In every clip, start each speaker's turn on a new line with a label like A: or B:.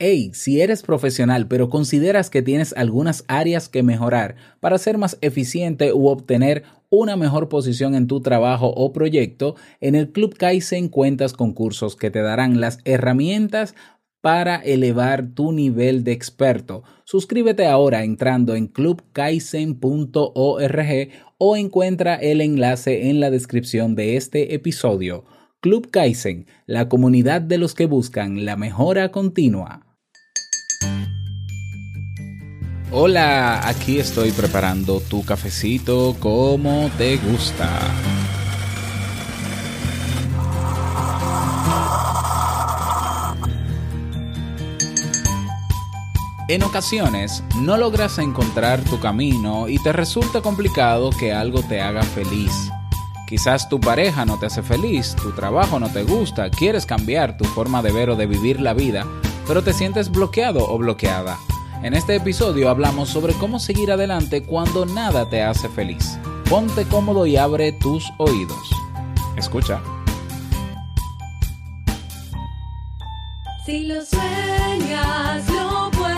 A: Hey, si eres profesional pero consideras que tienes algunas áreas que mejorar para ser más eficiente u obtener una mejor posición en tu trabajo o proyecto, en el Club Kaizen cuentas con cursos que te darán las herramientas para elevar tu nivel de experto. Suscríbete ahora entrando en clubkaizen.org o encuentra el enlace en la descripción de este episodio. Club Kaizen, la comunidad de los que buscan la mejora continua. Hola, aquí estoy preparando tu cafecito como te gusta. En ocasiones no logras encontrar tu camino y te resulta complicado que algo te haga feliz. Quizás tu pareja no te hace feliz, tu trabajo no te gusta, quieres cambiar tu forma de ver o de vivir la vida, pero te sientes bloqueado o bloqueada. En este episodio hablamos sobre cómo seguir adelante cuando nada te hace feliz. Ponte cómodo y abre tus oídos. Escucha.
B: Si lo sueñas, lo puedes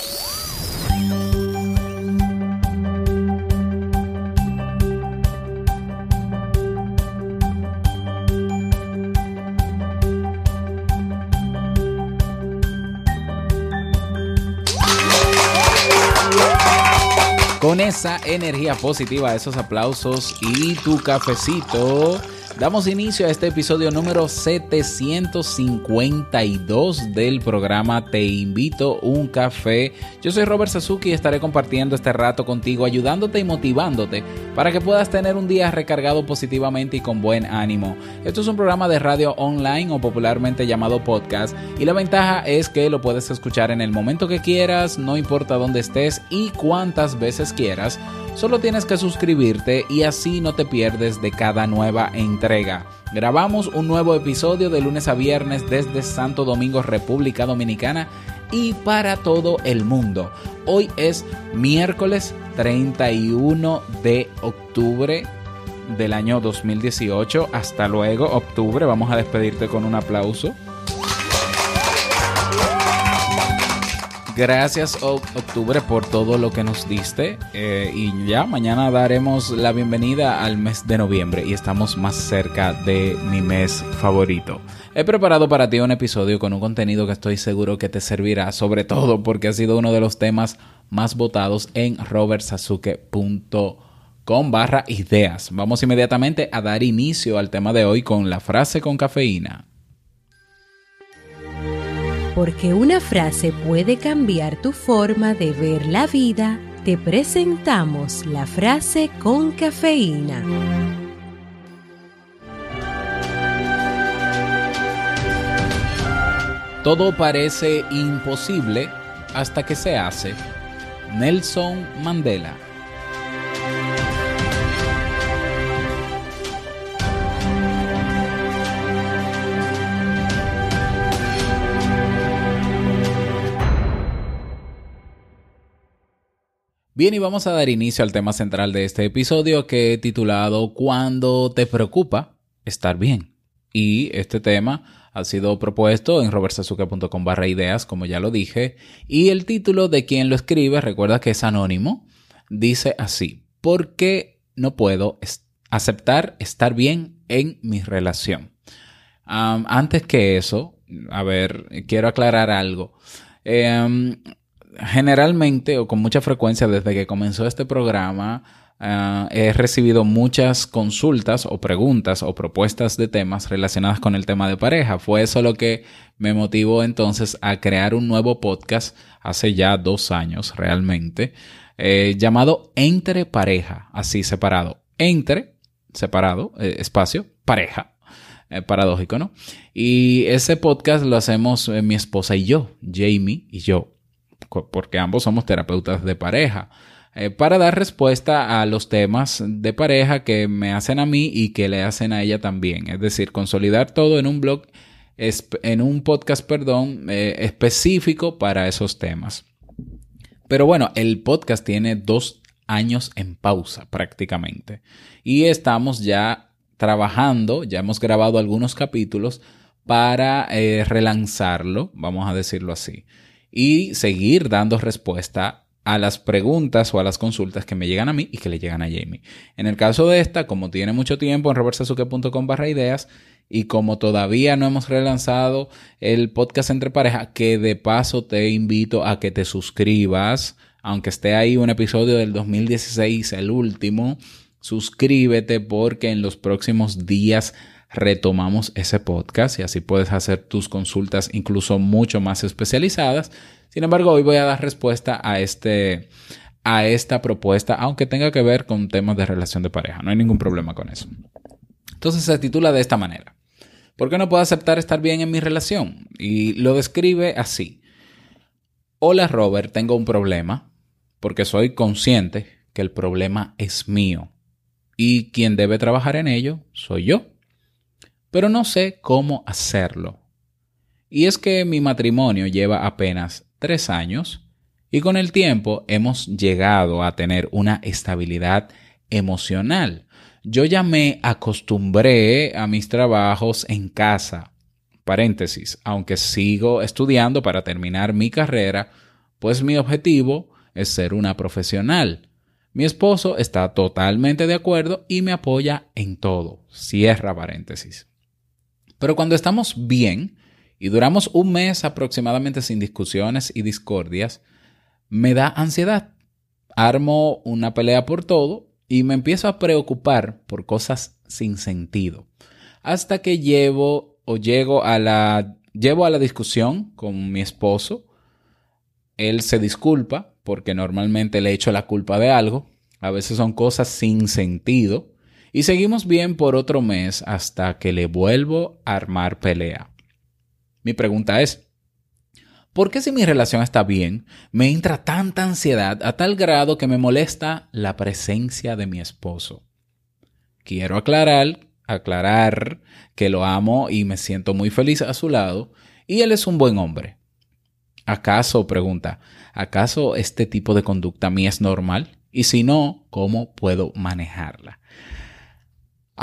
A: Con esa energía positiva, esos aplausos y tu cafecito, damos inicio a este episodio número 752 del programa Te invito un café. Yo soy Robert Sasuki y estaré compartiendo este rato contigo, ayudándote y motivándote para que puedas tener un día recargado positivamente y con buen ánimo. Esto es un programa de radio online o popularmente llamado podcast y la ventaja es que lo puedes escuchar en el momento que quieras, no importa dónde estés y cuántas veces quieras. Solo tienes que suscribirte y así no te pierdes de cada nueva entrega. Grabamos un nuevo episodio de lunes a viernes desde Santo Domingo, República Dominicana y para todo el mundo. Hoy es miércoles 31 de octubre del año 2018. Hasta luego, octubre. Vamos a despedirte con un aplauso. Gracias octubre por todo lo que nos diste eh, y ya mañana daremos la bienvenida al mes de noviembre y estamos más cerca de mi mes favorito. He preparado para ti un episodio con un contenido que estoy seguro que te servirá, sobre todo porque ha sido uno de los temas más votados en robertsasuke.com barra ideas. Vamos inmediatamente a dar inicio al tema de hoy con la frase con cafeína.
C: Porque una frase puede cambiar tu forma de ver la vida, te presentamos la frase con cafeína.
A: Todo parece imposible hasta que se hace. Nelson Mandela. Bien, y vamos a dar inicio al tema central de este episodio que he titulado Cuando te preocupa estar bien. Y este tema ha sido propuesto en robertsazuke.com barra ideas, como ya lo dije, y el título de quien lo escribe, recuerda que es anónimo, dice así, ¿por qué no puedo aceptar estar bien en mi relación? Antes que eso, a ver, quiero aclarar algo. Em, generalmente o con mucha frecuencia desde que comenzó este programa, ah, he recibido muchas consultas o preguntas o propuestas de temas relacionadas con el tema de pareja. Fue eso lo que me motivó entonces a crear un nuevo podcast hace ya dos años realmente. eh, llamado Entre Pareja, así separado. Entre, separado, eh, espacio, pareja. Eh, paradójico, ¿no? Y ese podcast lo hacemos eh, mi esposa y yo, Jamie y yo, porque ambos somos terapeutas de pareja, eh, para dar respuesta a los temas de pareja que me hacen a mí y que le hacen a ella también. Es decir, consolidar todo en un blog, en un podcast, perdón, eh, específico para esos temas. Pero bueno, el podcast tiene dos años en pausa prácticamente. Y estamos ya trabajando, ya hemos grabado algunos capítulos para eh, relanzarlo, vamos a decirlo así, y seguir dando respuesta a las preguntas o a las consultas que me llegan a mí y que le llegan a Jamie. En el caso de esta, como tiene mucho tiempo en robertsazuke.com barra ideas y como todavía no hemos relanzado el podcast entre pareja, que de paso te invito a que te suscribas, aunque esté ahí un episodio del 2016, el último, suscríbete porque en los próximos días retomamos ese podcast y así puedes hacer tus consultas incluso mucho más especializadas. Sin embargo, hoy voy a dar respuesta a este a esta propuesta, aunque tenga que ver con temas de relación de pareja. No hay ningún problema con eso. Entonces se titula de esta manera. ¿Por qué no puedo aceptar estar bien en mi relación? Y lo describe así. Hola Robert, tengo un problema porque soy consciente que el problema es mío y quien debe trabajar en ello soy yo. Pero no sé cómo hacerlo. Y es que mi matrimonio lleva apenas tres años y con el tiempo hemos llegado a tener una estabilidad emocional. Yo ya me acostumbré a mis trabajos en casa. Paréntesis, aunque sigo estudiando para terminar mi carrera, pues mi objetivo es ser una profesional. Mi esposo está totalmente de acuerdo y me apoya en todo. Cierra paréntesis. Pero cuando estamos bien y duramos un mes aproximadamente sin discusiones y discordias, me da ansiedad. Armo una pelea por todo y me empiezo a preocupar por cosas sin sentido. Hasta que llevo o llego a la llevo a la discusión con mi esposo. Él se disculpa porque normalmente le echo la culpa de algo. A veces son cosas sin sentido. Y seguimos bien por otro mes hasta que le vuelvo a armar pelea. Mi pregunta es, ¿por qué si mi relación está bien, me entra tanta ansiedad a tal grado que me molesta la presencia de mi esposo? Quiero aclarar, aclarar que lo amo y me siento muy feliz a su lado, y él es un buen hombre. ¿Acaso, pregunta, ¿acaso este tipo de conducta a mí es normal? Y si no, ¿cómo puedo manejarla?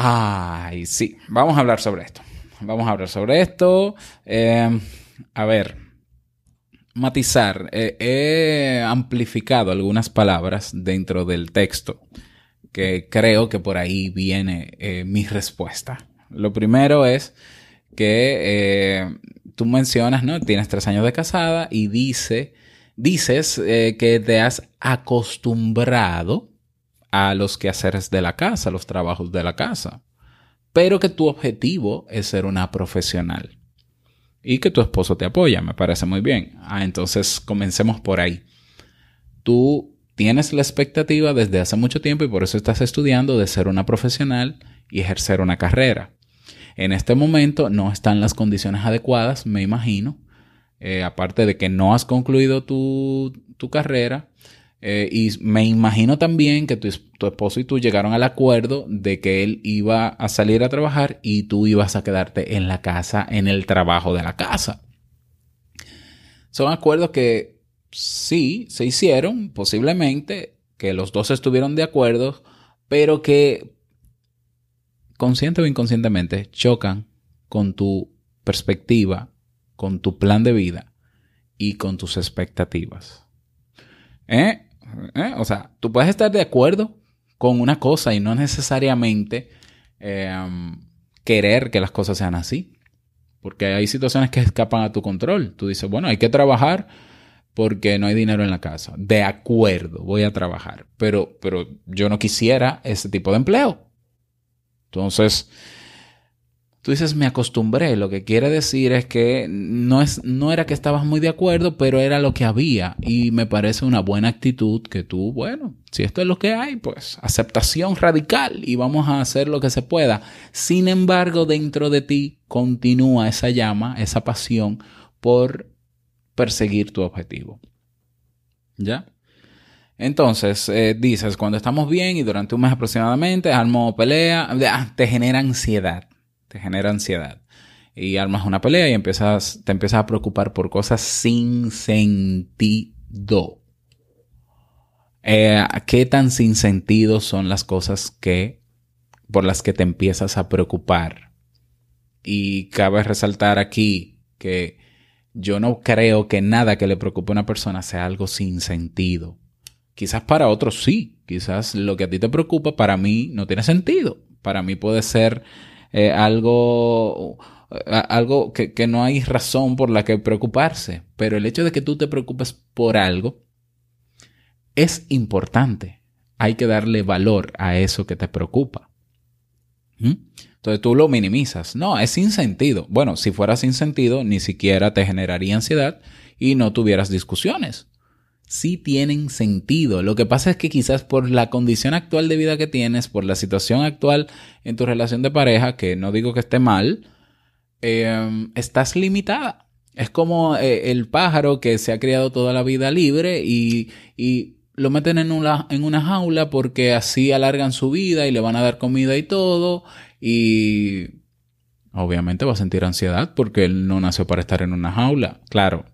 A: Ay, sí, vamos a hablar sobre esto. Vamos a hablar sobre esto. Eh, a ver, matizar. He amplificado algunas palabras dentro del texto que creo que por ahí viene eh, mi respuesta. Lo primero es que eh, tú mencionas, ¿no? Tienes tres años de casada y dice, dices eh, que te has acostumbrado a los quehaceres de la casa, los trabajos de la casa, pero que tu objetivo es ser una profesional y que tu esposo te apoya, me parece muy bien. Ah, entonces comencemos por ahí. Tú tienes la expectativa desde hace mucho tiempo y por eso estás estudiando de ser una profesional y ejercer una carrera. En este momento no están las condiciones adecuadas, me imagino. Eh, aparte de que no has concluido tu, tu carrera. Eh, y me imagino también que tu, tu esposo y tú llegaron al acuerdo de que él iba a salir a trabajar y tú ibas a quedarte en la casa, en el trabajo de la casa. Son acuerdos que sí se hicieron, posiblemente, que los dos estuvieron de acuerdo, pero que consciente o inconscientemente chocan con tu perspectiva, con tu plan de vida y con tus expectativas. ¿Eh? ¿Eh? O sea, tú puedes estar de acuerdo con una cosa y no necesariamente um, querer que las cosas sean así. Porque hay situaciones que escapan a tu control. Tú dices, bueno, hay que trabajar porque no hay dinero en la casa. De acuerdo, voy a trabajar. Pero, pero yo no quisiera ese tipo de empleo. Entonces, Tú dices, me acostumbré. Lo que quiere decir es que no, es, no era que estabas muy de acuerdo, pero era lo que había. Y me parece una buena actitud que tú, bueno, si esto es lo que hay, pues aceptación radical y vamos a hacer lo que se pueda. Sin embargo, dentro de ti continúa esa llama, esa pasión por perseguir tu objetivo. ¿Ya? Entonces, eh, dices, cuando estamos bien y durante un mes aproximadamente, armo pelea, ah, te genera ansiedad te genera ansiedad. Y armas una pelea y empiezas, te empiezas a preocupar por cosas sin sentido. Eh, ¿Qué tan sin sentido son las cosas que por las que te empiezas a preocupar? Y cabe resaltar aquí que yo no creo que nada que le preocupe a una persona sea algo sin sentido. Quizás para otros sí, quizás lo que a ti te preocupa para mí no tiene sentido. Para mí puede ser eh, algo, algo que, que no hay razón por la que preocuparse. Pero el hecho de que tú te preocupes por algo es importante. Hay que darle valor a eso que te preocupa. ¿Mm? Entonces tú lo minimizas. No, es sin sentido. Bueno, si fuera sin sentido, ni siquiera te generaría ansiedad y no tuvieras discusiones sí tienen sentido. Lo que pasa es que quizás por la condición actual de vida que tienes, por la situación actual en tu relación de pareja, que no digo que esté mal, em, estás limitada. Es como eh, el pájaro que se ha criado toda la vida libre y, y lo meten en una, en una jaula porque así alargan su vida y le van a dar comida y todo. Y obviamente va a sentir ansiedad porque él no nació para estar en una jaula. Claro,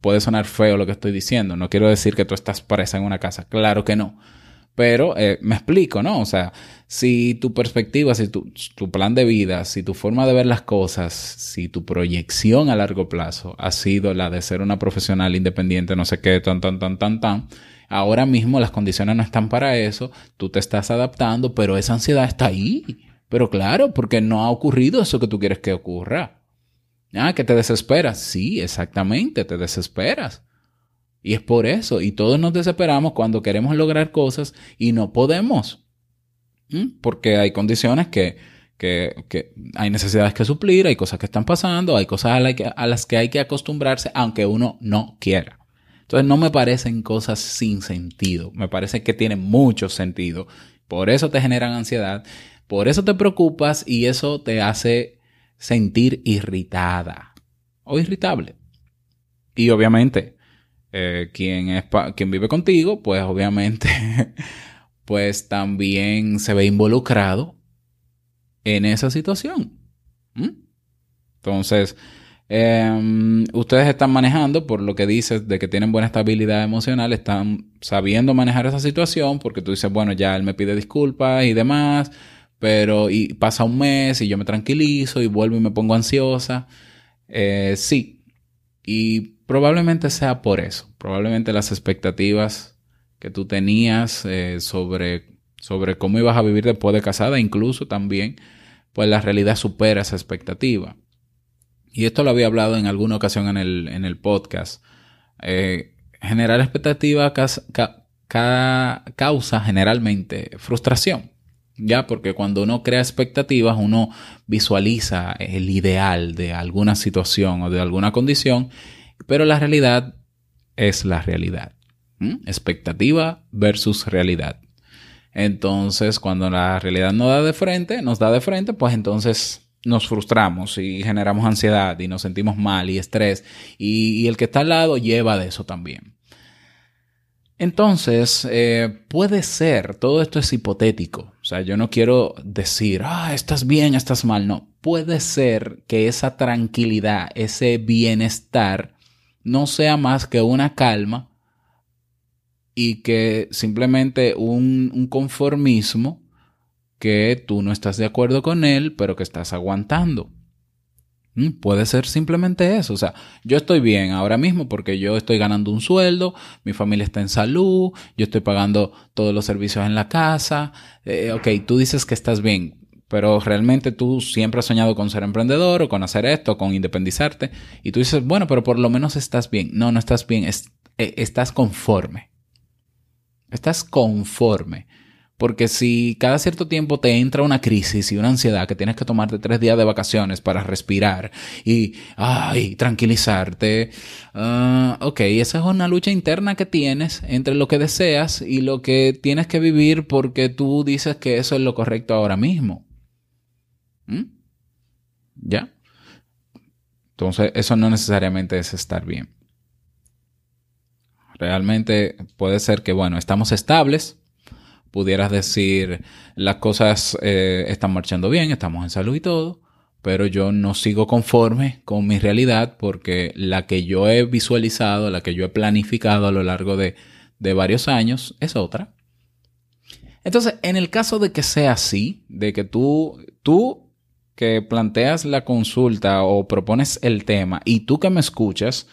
A: puede sonar feo lo que estoy diciendo. No quiero decir que tú estás presa en una casa. Claro que no. Pero eh, me explico, ¿no? O sea, si tu perspectiva, si tu, tu, plan de vida, si tu forma de ver las cosas, si tu proyección a largo plazo ha sido la de ser una profesional independiente, no sé qué, tan, tan, tan, tan, tan, ahora mismo las condiciones no están para eso, tú te estás adaptando, pero esa ansiedad está ahí. Pero claro, porque no ha ocurrido eso que tú quieres que ocurra. Ah, que te desesperas. Sí, exactamente, te desesperas. Y es por eso. Y todos nos desesperamos cuando queremos lograr cosas y no podemos. Porque hay condiciones que, que, que, hay necesidades que suplir, hay cosas que están pasando, hay cosas a, a las que hay que acostumbrarse, aunque uno no quiera. Entonces no me parecen cosas sin sentido. Me parece que tienen mucho sentido. Por eso te generan ansiedad. Por eso te preocupas y eso te hace sentir irritada o irritable. Y obviamente, eh, quien, es quien vive contigo, pues obviamente, pues también se ve involucrado en esa situación. ¿Mm? Entonces, em, ustedes están manejando, por lo que dices de que tienen buena estabilidad emocional, están sabiendo manejar esa situación, porque tú dices, bueno, ya él me pide disculpas y demás, pero y pasa un mes y yo me tranquilizo y vuelvo y me pongo ansiosa. Eh, sí, y probablemente sea por eso. Probablemente las expectativas que tú tenías eh, sobre, sobre cómo ibas a vivir después de casada, incluso también, pues la realidad supera esa expectativa. Y esto lo había hablado en alguna ocasión en el, en el podcast. Eh, generar expectativas causa generalmente frustración. Ya, porque cuando uno crea expectativas, uno visualiza el ideal de alguna situación o de alguna condición, pero la realidad es la realidad. Expectativa versus realidad. Entonces, cuando la realidad no da de frente, nos da de frente, pues entonces nos frustramos y generamos ansiedad y nos sentimos mal y estrés. Y, y el que está al lado lleva de eso también. Entonces, eh, puede ser, todo esto es hipotético, o sea, yo no quiero decir, ah, estás bien, estás mal, no, puede ser que esa tranquilidad, ese bienestar, no sea más que una calma y que simplemente un, un conformismo que tú no estás de acuerdo con él, pero que estás aguantando. Mm, puede ser simplemente eso. O sea, yo estoy bien ahora mismo porque yo estoy ganando un sueldo, mi familia está en salud, yo estoy pagando todos los servicios en la casa. Eh, ok, tú dices que estás bien, pero realmente tú siempre has soñado con ser emprendedor o con hacer esto, con independizarte. Y tú dices, bueno, pero por lo menos estás bien. No, no estás bien, eh, estás conforme. Estás conforme. Porque si cada cierto tiempo te entra una crisis y una ansiedad que tienes que tomarte tres días de vacaciones para respirar y ay, tranquilizarte, ah, ok, esa es una lucha interna que tienes entre lo que deseas y lo que tienes que vivir porque tú dices que eso es lo correcto ahora mismo. ¿Mm? ¿Ya? Entonces, eso no necesariamente es estar bien. Realmente puede ser que, bueno, estamos estables, pudieras decir las cosas eh, están marchando bien, estamos en salud y todo, pero yo no sigo conforme con mi realidad porque la que yo he visualizado, la que yo he planificado a lo largo de, de varios años es otra. Entonces, en el caso de que sea así, de que tú, tú que planteas la consulta o propones el tema y tú que me escuchas,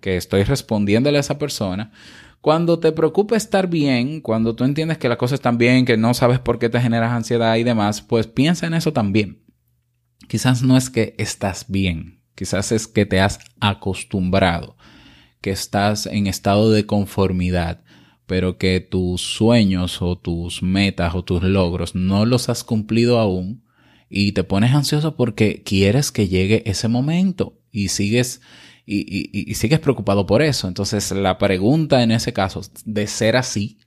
A: que estoy respondiéndole a esa persona, cuando te preocupa estar bien, cuando tú entiendes que las cosas están bien, que no sabes por qué te generas ansiedad y demás, pues piensa en eso también. Quizás no es que estás bien, quizás es que te has acostumbrado, que estás en estado de conformidad, pero que tus sueños o tus metas o tus logros no los has cumplido aún y te pones ansioso porque quieres que llegue ese momento y sigues y, sigues preocupado por eso. Entonces la pregunta en ese caso, de ser así,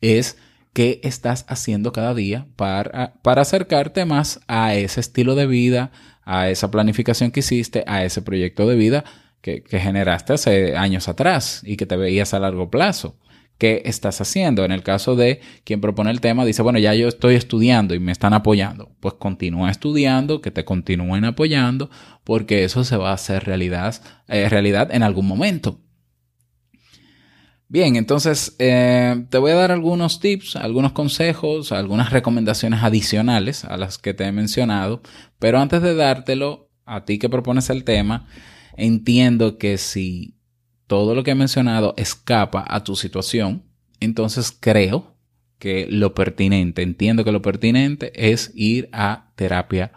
A: es qué estás haciendo cada día para, para acercarte más a ese estilo de vida, a esa planificación que hiciste, a ese proyecto de vida que, que generaste hace años atrás y que te veías a largo plazo qué estás haciendo. En el caso de quien propone el tema, dice, bueno, ya yo estoy estudiando y me están apoyando. Pues continúa estudiando, que te continúen apoyando, porque eso se va a hacer realidad, eh, realidad en algún momento. Bien, entonces eh, te voy a dar algunos tips, algunos consejos, algunas recomendaciones adicionales a las que te he mencionado, pero antes de dártelo, a ti que propones el tema, entiendo que si todo lo que he mencionado escapa a tu situación, entonces creo que lo pertinente, entiendo que lo pertinente es ir a terapia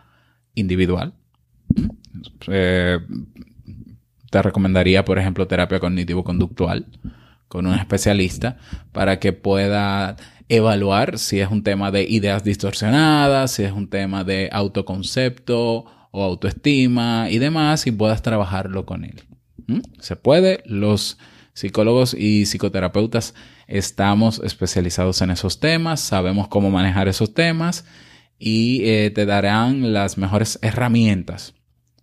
A: individual. Eh, te recomendaría, por ejemplo, terapia cognitivo-conductual con un especialista para que pueda evaluar si es un tema de ideas distorsionadas, si es un tema de autoconcepto o autoestima y demás y puedas trabajarlo con él. Se puede. Los psicólogos y psicoterapeutas estamos especializados en esos temas, sabemos cómo manejar esos temas y eh, te darán las mejores herramientas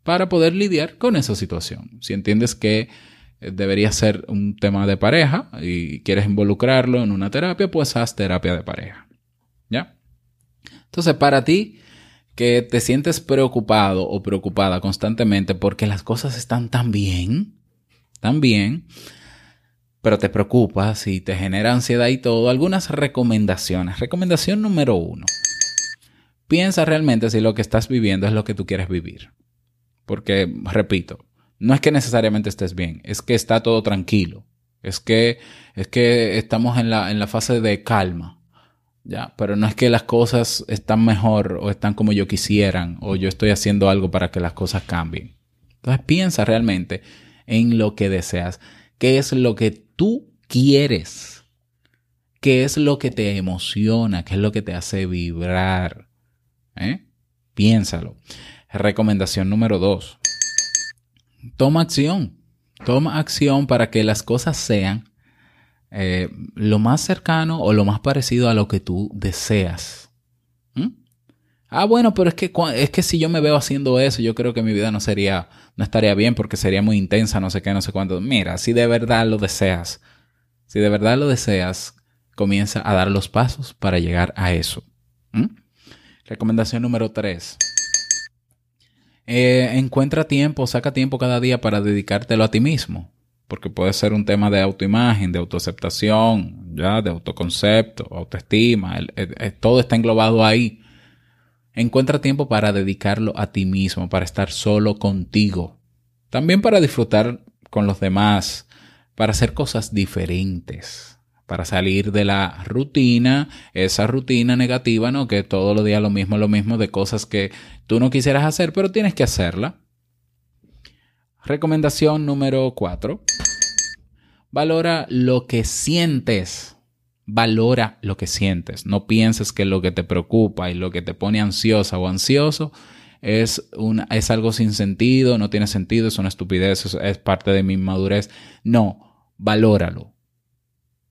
A: para poder lidiar con esa situación. Si entiendes que eh, debería ser un tema de pareja y quieres involucrarlo en una terapia, pues haz terapia de pareja. ¿Ya? Entonces, para ti que te sientes preocupado o preocupada constantemente porque las cosas están tan bien, tan bien, pero te preocupas y te genera ansiedad y todo, algunas recomendaciones. Recomendación número uno. Piensa realmente si lo que estás viviendo es lo que tú quieres vivir. Porque, repito, no es que necesariamente estés bien, es que está todo tranquilo. Es que, es que estamos en la, en la fase de calma. Ya, pero no es que las cosas están mejor o están como yo quisieran o yo estoy haciendo algo para que las cosas cambien. Entonces piensa realmente en lo que deseas. ¿Qué es lo que tú quieres? ¿Qué es lo que te emociona? ¿Qué es lo que te hace vibrar? ¿Eh? Piénsalo. Recomendación número dos. Toma acción. Toma acción para que las cosas sean eh, lo más cercano o lo más parecido a lo que tú deseas. Ah, bueno, pero es que, es que si yo me veo haciendo eso, yo creo que mi vida no sería, no estaría bien porque sería muy intensa, no sé qué, no sé cuánto. Mira, si de verdad lo deseas, si de verdad lo deseas, comienza a dar los pasos para llegar a eso. Recomendación número 3. Eh, encuentra tiempo, saca tiempo cada día para dedicártelo a ti mismo porque puede ser un tema de autoimagen, de autoaceptación, ya, de autoconcepto, autoestima, todo está englobado ahí. Encuentra tiempo para dedicarlo a ti mismo, para estar solo contigo. También para disfrutar con los demás, para hacer cosas diferentes, para salir de la rutina, esa rutina negativa, ¿no? Que todos los días lo mismo, lo mismo de cosas que tú no quisieras hacer, pero tienes que hacerla. Recomendación número 4. Valora lo que sientes. Valora lo que sientes. No pienses que lo que te preocupa y lo que te pone ansiosa o ansioso es, es algo sin sentido, no tiene sentido, es una estupidez, es, parte de mi inmadurez. No, valóralo.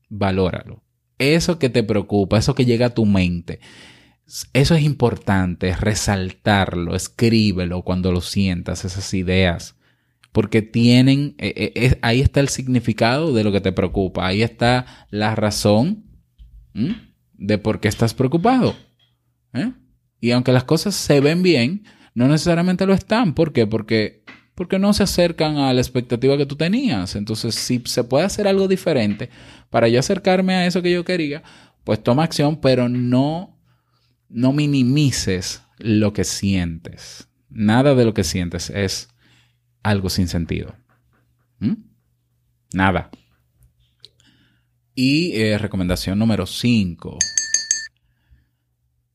A: Valóralo. Eso que te preocupa, eso que llega a tu mente, eso es importante, resaltarlo, escríbelo cuando lo sientas, esas ideas, porque tienen, eh, eh, ahí está el significado de lo que te preocupa, ahí está la razón de por qué estás preocupado. ¿eh? Y aunque las cosas se ven bien, no necesariamente lo están. ¿Por qué? Porque, porque no se acercan a la expectativa que tú tenías. Entonces, si se puede hacer algo diferente para yo acercarme a eso que yo quería, pues toma acción, pero no, no minimices lo que sientes. Nada de lo que sientes es algo sin sentido. Nada. Y eh, recomendación número 5.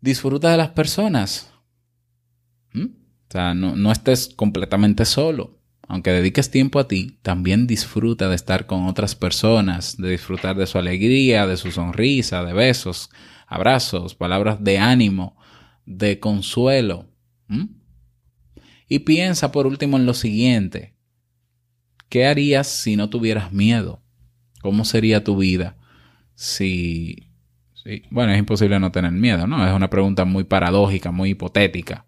A: Disfruta de las personas. ¿Mm? O sea, no, no estés completamente solo. Aunque dediques tiempo a ti, también disfruta de estar con otras personas, de disfrutar de su alegría, de su sonrisa, de besos, abrazos, palabras de ánimo, de consuelo. ¿Mm? Y piensa por último en lo siguiente. ¿Qué harías si no tuvieras miedo? ¿Cómo sería tu vida si... bueno, es imposible no tener miedo, ¿no? Es una pregunta muy paradójica, muy hipotética.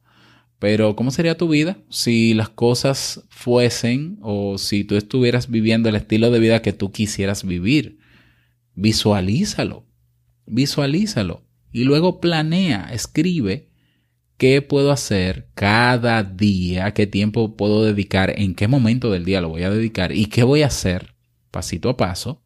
A: Pero ¿cómo sería tu vida si las cosas fuesen o si tú estuvieras viviendo el estilo de vida que tú quisieras vivir? Visualízalo, visualízalo y luego planea, escribe qué puedo hacer cada día, qué tiempo puedo dedicar, en qué momento del día lo voy a dedicar y qué voy a hacer pasito a paso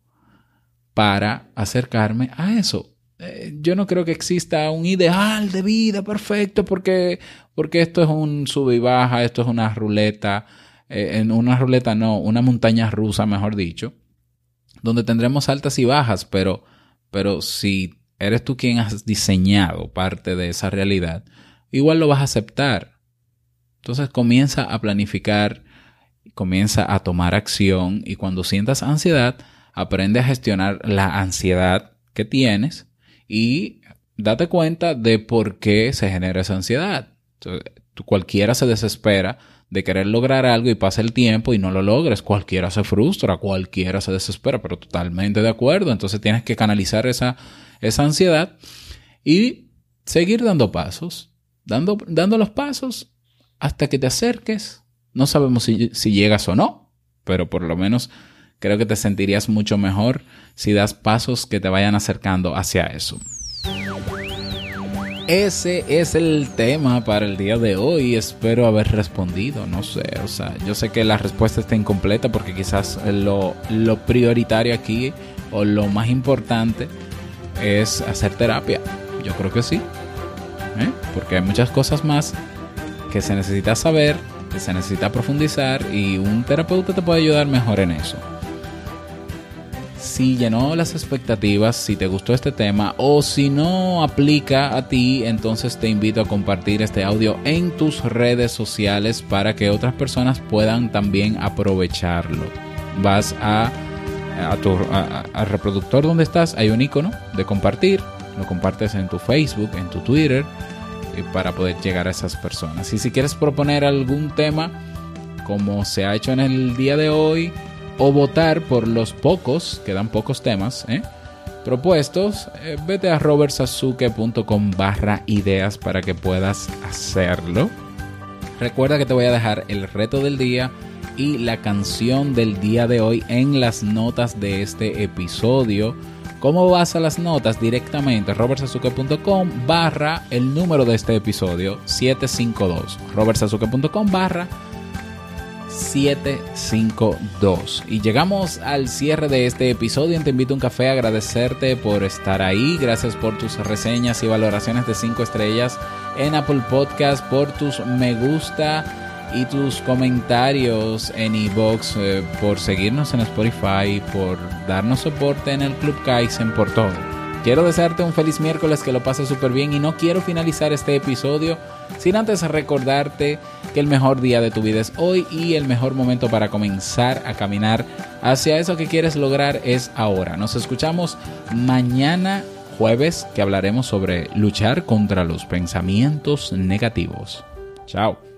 A: para acercarme a eso. Eh, Yo no creo que exista un ideal de vida perfecto porque, porque esto es un sube y baja, esto es una ruleta, eh, en una ruleta no, una montaña rusa, mejor dicho, donde tendremos altas y bajas, pero, pero si eres tú quien has diseñado parte de esa realidad, igual lo vas a aceptar. Entonces comienza a planificar, comienza a tomar acción y cuando sientas ansiedad, aprende a gestionar la ansiedad que tienes y date cuenta de por qué se genera esa ansiedad. Cualquiera se desespera de querer lograr algo y pasa el tiempo y no lo logres. Cualquiera se frustra, cualquiera se desespera, pero totalmente de acuerdo. Entonces tienes que canalizar esa, esa ansiedad y seguir dando pasos, dando, dando los pasos hasta que te acerques. No sabemos si, si llegas o no, pero por lo menos creo que te sentirías mucho mejor si das pasos que te vayan acercando hacia eso. Ese es el tema para el día de hoy. Espero haber respondido. No sé, o sea, yo sé que la respuesta está incompleta porque quizás lo, lo prioritario aquí o lo más importante es hacer terapia. Yo creo que sí. ¿eh? Porque hay muchas cosas más que se necesita saber, que se necesita profundizar y un terapeuta te puede ayudar mejor en eso. Si llenó las expectativas, si te gustó este tema o si no aplica a ti, entonces te invito a compartir este audio en tus redes sociales para que otras personas puedan también aprovecharlo. Vas a, tu a- reproductor donde estás, hay un icono de compartir, lo compartes en tu Facebook, en tu Twitter, eh, para poder llegar a esas personas. Y si quieres proponer algún tema, como se ha hecho en el día de hoy, o votar por los pocos, quedan pocos temas, ¿eh? propuestos, eh, vete a robertsazuke.com barra ideas para que puedas hacerlo. Recuerda que te voy a dejar el reto del día y la canción del día de hoy en las notas de este episodio. ¿Cómo vas a las notas? Directamente robertsazuke.com barra el número de este episodio 752. robertsazuke.com barra 752. Y llegamos al cierre de este episodio. Te invito a un café agradecerte por estar ahí. Gracias por tus reseñas y valoraciones de 5 estrellas en Apple Podcast, por tus me gusta y tus comentarios en iBox, eh, por seguirnos en Spotify, por darnos soporte en el Club Kaizen, por todo. Quiero desearte un feliz miércoles, que lo pases súper bien y no quiero finalizar este episodio sin antes recordarte que el mejor día de tu vida es hoy y el mejor momento para comenzar a caminar hacia eso que quieres lograr es ahora. Nos escuchamos mañana jueves que hablaremos sobre luchar contra los pensamientos negativos. Chao.